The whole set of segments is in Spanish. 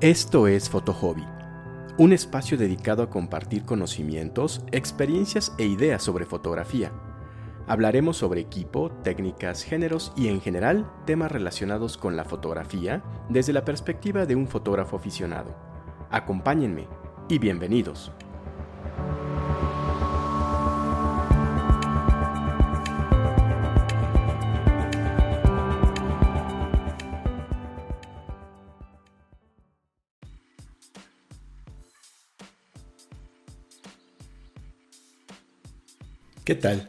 Esto es Hobby, un espacio dedicado a compartir conocimientos, experiencias e ideas sobre fotografía. Hablaremos sobre equipo, técnicas, géneros y en general temas relacionados con la fotografía desde la perspectiva de un fotógrafo aficionado. Acompáñenme y bienvenidos. ¿Qué tal?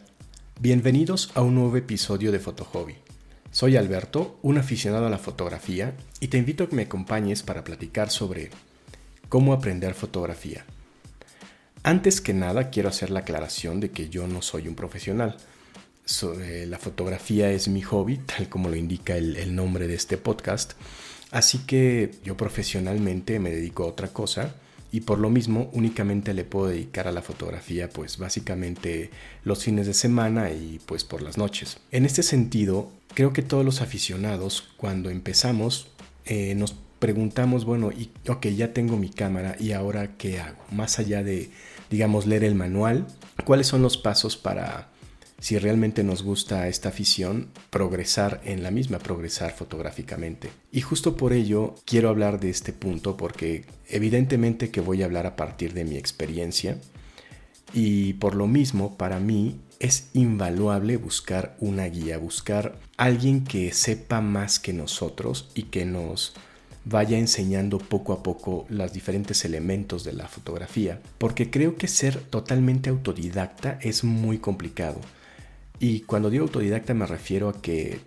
Bienvenidos a un nuevo episodio de Hobby. Soy Alberto, un aficionado a la fotografía, y te invito a que me acompañes para platicar sobre cómo aprender fotografía. Antes que nada, quiero hacer la aclaración de que yo no soy un profesional. Eh, la fotografía es mi hobby, tal como lo indica el nombre de este podcast. Así que yo profesionalmente me dedico a otra cosa y por lo mismo únicamente le puedo dedicar a la fotografía pues básicamente los fines de semana y pues por las noches. En este sentido, creo que todos los aficionados cuando empezamos eh, nos preguntamos, bueno, y, ok, ya tengo mi cámara y ahora qué hago? Más allá de, digamos, leer el manual, ¿cuáles son los pasos para si realmente nos gusta esta afición, progresar en la misma, progresar fotográficamente. Y justo por ello quiero hablar de este punto porque evidentemente que voy a hablar a partir de mi experiencia y por lo mismo para mí es invaluable buscar una guía, buscar alguien que sepa más que nosotros y que nos vaya enseñando poco a poco los diferentes elementos de la fotografía, porque creo que ser totalmente autodidacta es muy complicado. Y cuando digo autodidacta me refiero a que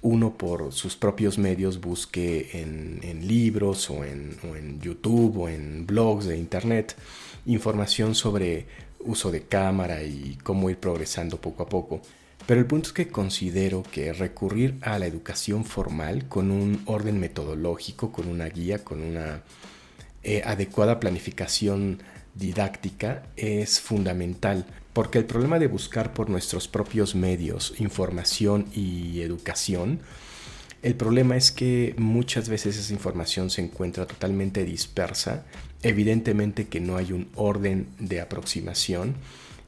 uno por sus propios medios busque en, libros o en, YouTube o en blogs de internet información sobre uso de cámara y cómo ir progresando poco a poco. Pero el punto es que considero que recurrir a la educación formal con un orden metodológico, con una guía, con una eh, adecuada planificación didáctica es fundamental, porque el problema de buscar por nuestros propios medios información y educación, el problema es que muchas veces esa información se encuentra totalmente dispersa, evidentemente que no hay un orden de aproximación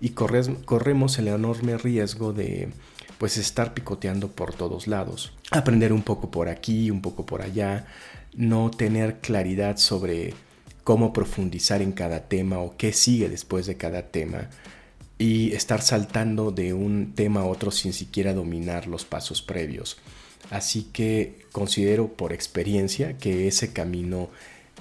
y corremos el enorme riesgo de pues estar picoteando por todos lados, aprender un poco por aquí, un poco por allá, no tener claridad sobre cómo profundizar en cada tema o qué sigue después de cada tema y estar saltando de un tema a otro sin siquiera dominar los pasos previos. Así que considero por experiencia que ese camino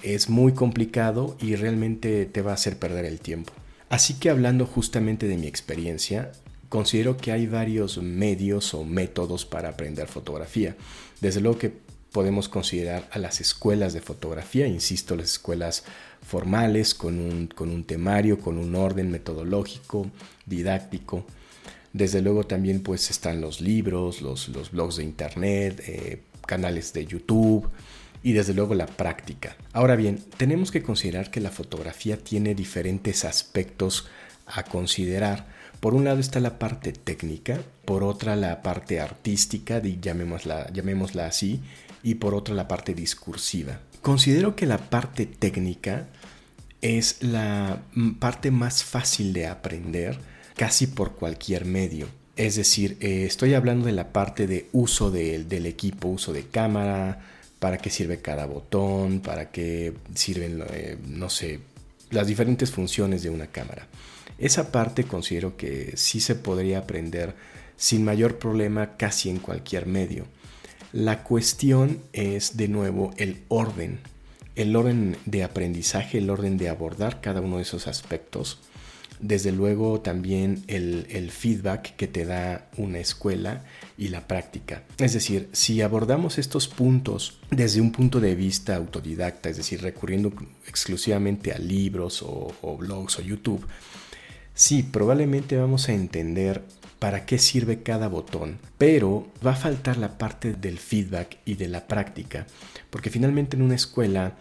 es muy complicado y realmente te va a hacer perder el tiempo. Así que hablando justamente de mi experiencia, considero que hay varios medios o métodos para aprender fotografía. Desde luego que podemos considerar a las escuelas de fotografía, insisto, las escuelas formales con un, con un temario, con un orden metodológico, didáctico. Desde luego también pues están los libros, los, los blogs de internet, eh, canales de YouTube y desde luego la práctica. Ahora bien, tenemos que considerar que la fotografía tiene diferentes aspectos a considerar. Por un lado está la parte técnica, por otra la parte artística, llamémosla, llamémosla así, y por otra la parte discursiva. Considero que la parte técnica es la parte más fácil de aprender casi por cualquier medio. Es decir, eh, estoy hablando de la parte de uso del equipo, uso de cámara, para qué sirve cada botón, para qué sirven, eh, no sé, las diferentes funciones de una cámara. Esa parte considero que sí se podría aprender sin mayor problema casi en cualquier medio. La cuestión es de nuevo el orden, el orden de aprendizaje, el orden de abordar cada uno de esos aspectos. Desde luego también el, feedback que te da una escuela y la práctica. Es decir, si abordamos estos puntos desde un punto de vista autodidacta, es decir, recurriendo exclusivamente a libros o, o blogs o YouTube, sí, probablemente vamos a entender para qué sirve cada botón, pero va a faltar la parte del feedback y de la práctica, porque finalmente en una escuela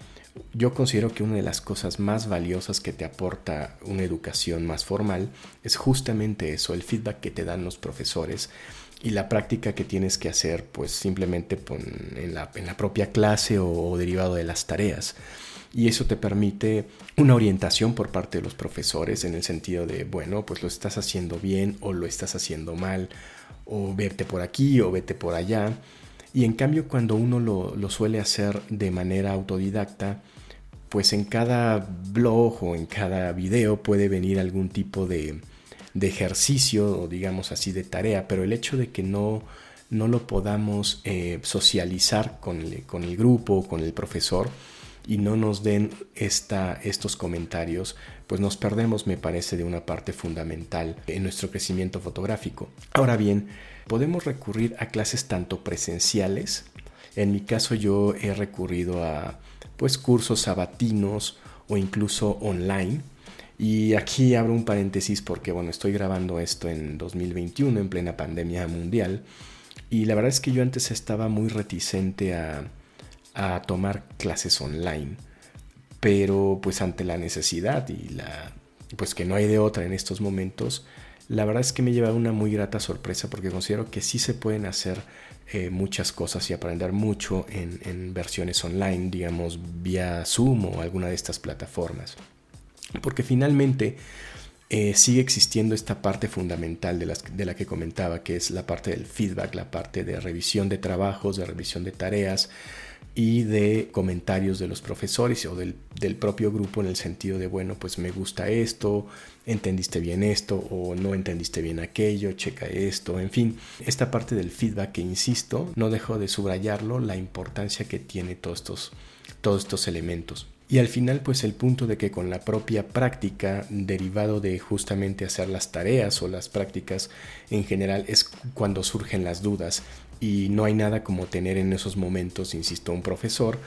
yo considero que una de las cosas más valiosas que te aporta una educación más formal es justamente eso, el feedback que te dan los profesores y la práctica que tienes que hacer pues simplemente en la, propia clase o derivado de las tareas. Y eso te permite una orientación por parte de los profesores en el sentido de, bueno, pues lo estás haciendo bien o lo estás haciendo mal, o vete por aquí o vete por allá. Y en cambio cuando uno lo, lo suele hacer de manera autodidacta, pues en cada blog o en cada video puede venir algún tipo de, de ejercicio o digamos así de tarea, pero el hecho de que no, no lo podamos eh, socializar con el, con el grupo, con el profesor, y no nos den esta, estos comentarios, pues nos perdemos, me parece, de una parte fundamental en nuestro crecimiento fotográfico. Ahora bien, podemos recurrir a clases tanto presenciales, en mi caso yo he recurrido a pues cursos sabatinos o incluso online. Y aquí abro un paréntesis porque bueno, estoy grabando esto en 2021 en plena pandemia mundial y la verdad es que yo antes estaba muy reticente a a tomar clases online. Pero pues ante la necesidad y la pues que no hay de otra en estos momentos, la verdad es que me lleva una muy grata sorpresa porque considero que sí se pueden hacer eh, muchas cosas y aprender mucho en, versiones online, digamos vía Zoom o alguna de estas plataformas. Porque finalmente eh, sigue existiendo esta parte fundamental de, las, de la que comentaba, que es la parte del feedback, la parte de revisión de trabajos, de revisión de tareas, y de comentarios de los profesores o del, propio grupo en el sentido de, bueno, pues me gusta esto, entendiste bien esto o no entendiste bien aquello, checa esto, en fin, esta parte del feedback que insisto, no dejo de subrayarlo, la importancia que tiene todos estos, todos estos elementos. Y al final, pues el punto de que con la propia práctica, derivado de justamente hacer las tareas o las prácticas en general, es cuando surgen las dudas y no hay nada como tener en esos momentos, insisto, un profesor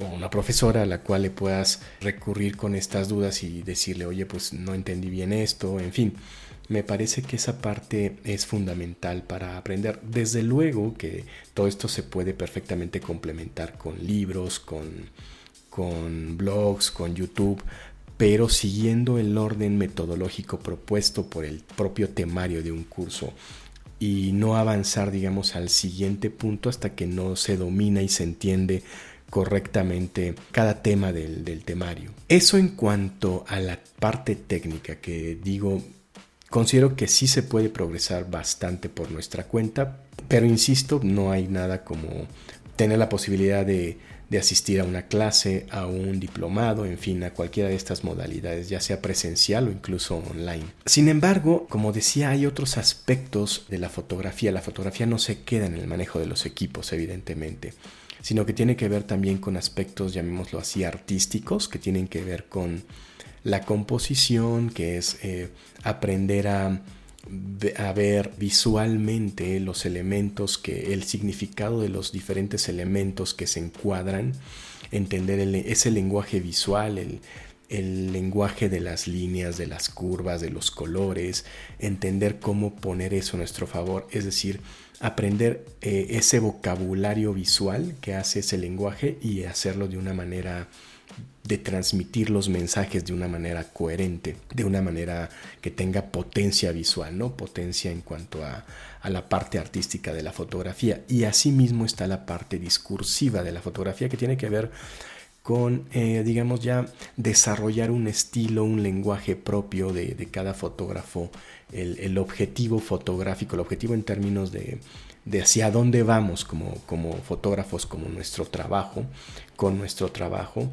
o una profesora a la cual le puedas recurrir con estas dudas y decirle, oye, pues no entendí bien esto, en fin. Me parece que esa parte es fundamental para aprender. Desde luego que todo esto se puede perfectamente complementar con libros, con, con blogs, con YouTube, pero siguiendo el orden metodológico propuesto por el propio temario de un curso y no avanzar, digamos, al siguiente punto hasta que no se domina y se entiende correctamente cada tema del, del, temario. Eso en cuanto a la parte técnica, que digo, considero que sí se puede progresar bastante por nuestra cuenta, pero insisto, no hay nada como tener la posibilidad de de asistir a una clase, a un diplomado, en fin, a cualquiera de estas modalidades, ya sea presencial o incluso online. Sin embargo, como decía, hay otros aspectos de la fotografía. La fotografía no se queda en el manejo de los equipos, evidentemente, sino que tiene que ver también con aspectos, llamémoslo así, artísticos, que tienen que ver con la composición, que es eh, aprender a a ver visualmente los elementos que el significado de los diferentes elementos que se encuadran, entender ese lenguaje visual, el, el lenguaje de las líneas, de las curvas, de los colores, entender cómo poner eso a nuestro favor, es decir, aprender eh, ese vocabulario visual que hace ese lenguaje y hacerlo de una manera de transmitir los mensajes de una manera coherente, de una manera que tenga potencia visual, ¿no? Potencia en cuanto a, la parte artística de la fotografía. Y asimismo está la parte discursiva de la fotografía que tiene que ver con, eh, digamos ya, desarrollar un estilo, un lenguaje propio de, cada fotógrafo, el, objetivo fotográfico, el objetivo en términos de, de hacia dónde vamos como, como fotógrafos, como nuestro trabajo, con nuestro trabajo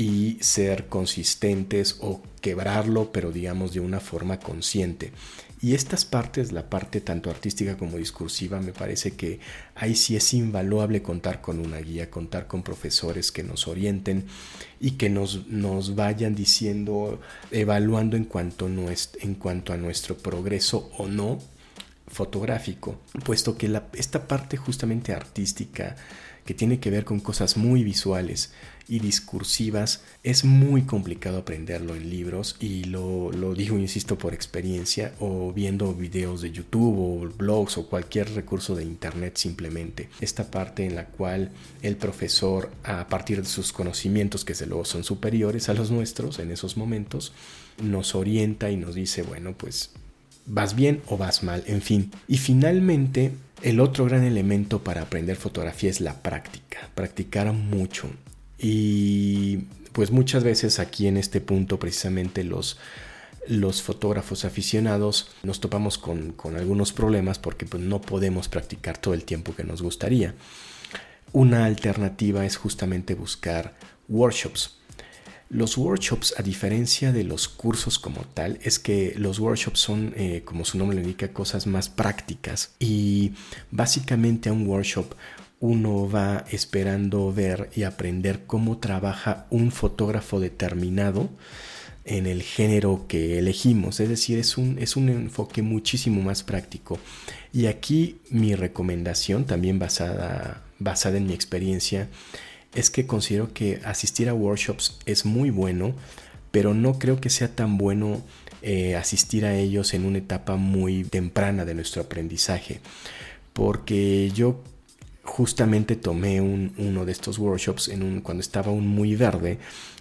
y ser consistentes o quebrarlo, pero digamos de una forma consciente. Y estas partes, la parte tanto artística como discursiva, me parece que ahí sí es invaluable contar con una guía, contar con profesores que nos orienten y que nos, nos vayan diciendo, evaluando en cuanto, en cuanto a nuestro progreso o no fotográfico, puesto que esta parte justamente artística, que tiene que ver con cosas muy visuales y discursivas, es muy complicado aprenderlo en libros y lo, lo digo, insisto, por experiencia o viendo videos de YouTube o blogs o cualquier recurso de Internet simplemente. Esta parte en la cual el profesor, a partir de sus conocimientos, que desde luego son superiores a los nuestros en esos momentos, nos orienta y nos dice, bueno, pues vas bien o vas mal, en fin. Y finalmente, el otro gran elemento para aprender fotografía es la práctica, practicar mucho. Y pues muchas veces aquí en este punto precisamente los, los fotógrafos aficionados nos topamos con, algunos problemas porque pues, no podemos practicar todo el tiempo que nos gustaría. Una alternativa es justamente buscar workshops. Los workshops, a diferencia de los cursos como tal, es que los workshops son, eh, como su nombre lo indica, cosas más prácticas. Y básicamente a un workshop uno va esperando ver y aprender cómo trabaja un fotógrafo determinado en el género que elegimos. Es decir, es un, es un enfoque muchísimo más práctico. Y aquí mi recomendación, también basada, basada en mi experiencia, es que considero que asistir a workshops es muy bueno, pero no creo que sea tan bueno eh, asistir a ellos en una etapa muy temprana de nuestro aprendizaje. Porque yo justamente tomé uno de estos workshops cuando estaba aún muy verde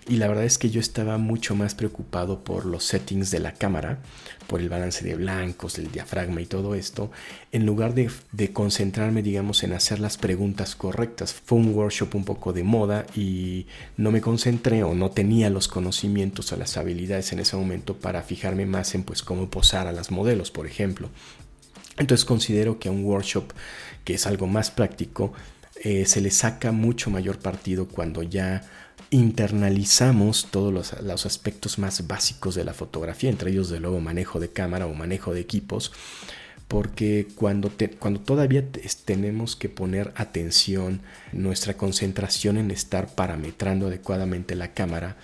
y la verdad es que yo estaba mucho más preocupado por los settings de la cámara, por el balance de blancos, el diafragma y todo esto, en lugar de, de concentrarme, digamos, en hacer las preguntas correctas. Fue un workshop un poco de moda y no me concentré o no tenía los conocimientos o las habilidades en ese momento para fijarme más en pues cómo posar a las modelos, por ejemplo. Entonces considero que a un workshop que es algo más práctico, eh, se le saca mucho mayor partido cuando ya internalizamos todos los, aspectos más básicos de la fotografía, entre ellos de luego manejo de cámara o manejo de equipos, porque cuando, cuando todavía tenemos que poner atención, nuestra concentración en estar parametrando adecuadamente la cámara,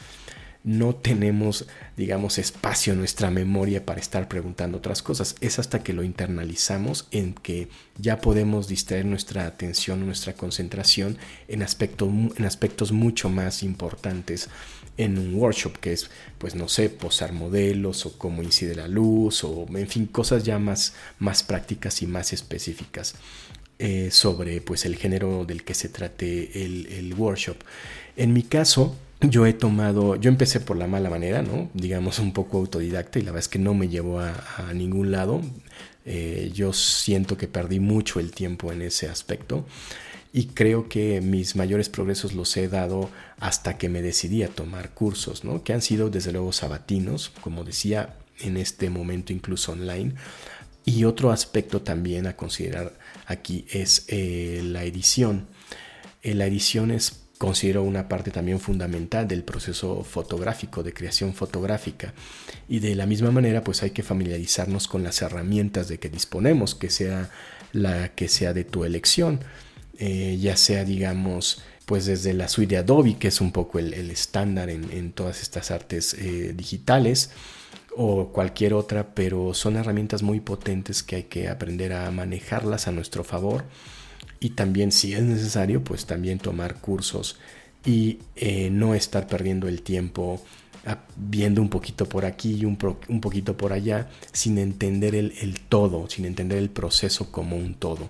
no tenemos, digamos, espacio en nuestra memoria para estar preguntando otras cosas. Es hasta que lo internalizamos en que ya podemos distraer nuestra atención, nuestra concentración en, en aspectos mucho más importantes en un workshop, que es, pues no sé, posar modelos o cómo incide la luz o, en fin, cosas ya más, más prácticas y más específicas. Eh, sobre pues el género del que se trate el, el workshop. En mi caso, yo he tomado, yo empecé por la mala manera, ¿no? Digamos un poco autodidacta y la verdad es que no me llevó a, ningún lado. Eh, yo siento que perdí mucho el tiempo en ese aspecto y creo que mis mayores progresos los he dado hasta que me decidí a tomar cursos, ¿no? Que han sido desde luego sabatinos, como decía, en este momento incluso online. Y otro aspecto también a considerar aquí es eh, la edición. Eh, la edición es considero una parte también fundamental del proceso fotográfico, de creación fotográfica. Y de la misma manera, pues hay que familiarizarnos con las herramientas de que disponemos, que sea la que sea de tu elección, eh, ya sea, digamos, pues desde la suite de Adobe, que es un poco el, estándar en, todas estas artes eh, digitales, o cualquier otra, pero son herramientas muy potentes que hay que aprender a manejarlas a nuestro favor y también si es necesario, pues también tomar cursos y eh, no estar perdiendo el tiempo ah, viendo un poquito por aquí y un, poquito por allá sin entender el, el, todo, sin entender el proceso como un todo.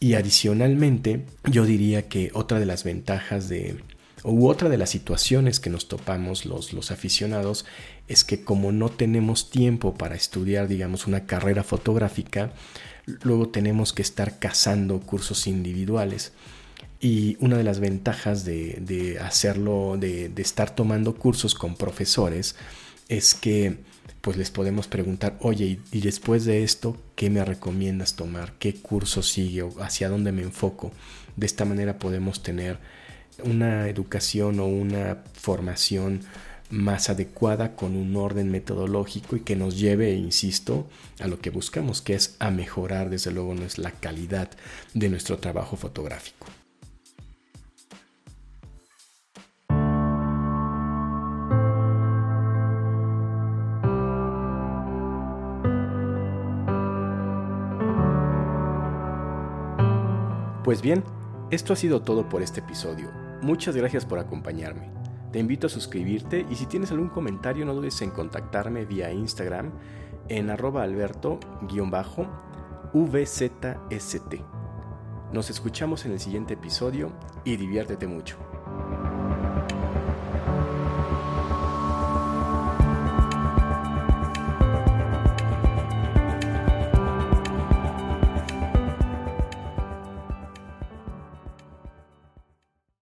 Y adicionalmente, yo diría que otra de las ventajas de, u otra de las situaciones que nos topamos los, los aficionados es que como no tenemos tiempo para estudiar, digamos, una carrera fotográfica, luego tenemos que estar cazando cursos individuales. Y una de las ventajas de, hacerlo, de, estar tomando cursos con profesores, es que pues les podemos preguntar, oye, y, después de esto, ¿qué me recomiendas tomar? ¿Qué curso sigue? ¿O hacia dónde me enfoco? De esta manera podemos tener una educación o una formación más adecuada con un orden metodológico y que nos lleve, insisto, a lo que buscamos, que es a mejorar desde luego la calidad de nuestro trabajo fotográfico. Pues bien, esto ha sido todo por este episodio. Muchas gracias por acompañarme. Te invito a suscribirte y si tienes algún comentario no dudes en contactarme vía Instagram en arroba alberto-vzst. Nos escuchamos en el siguiente episodio y diviértete mucho.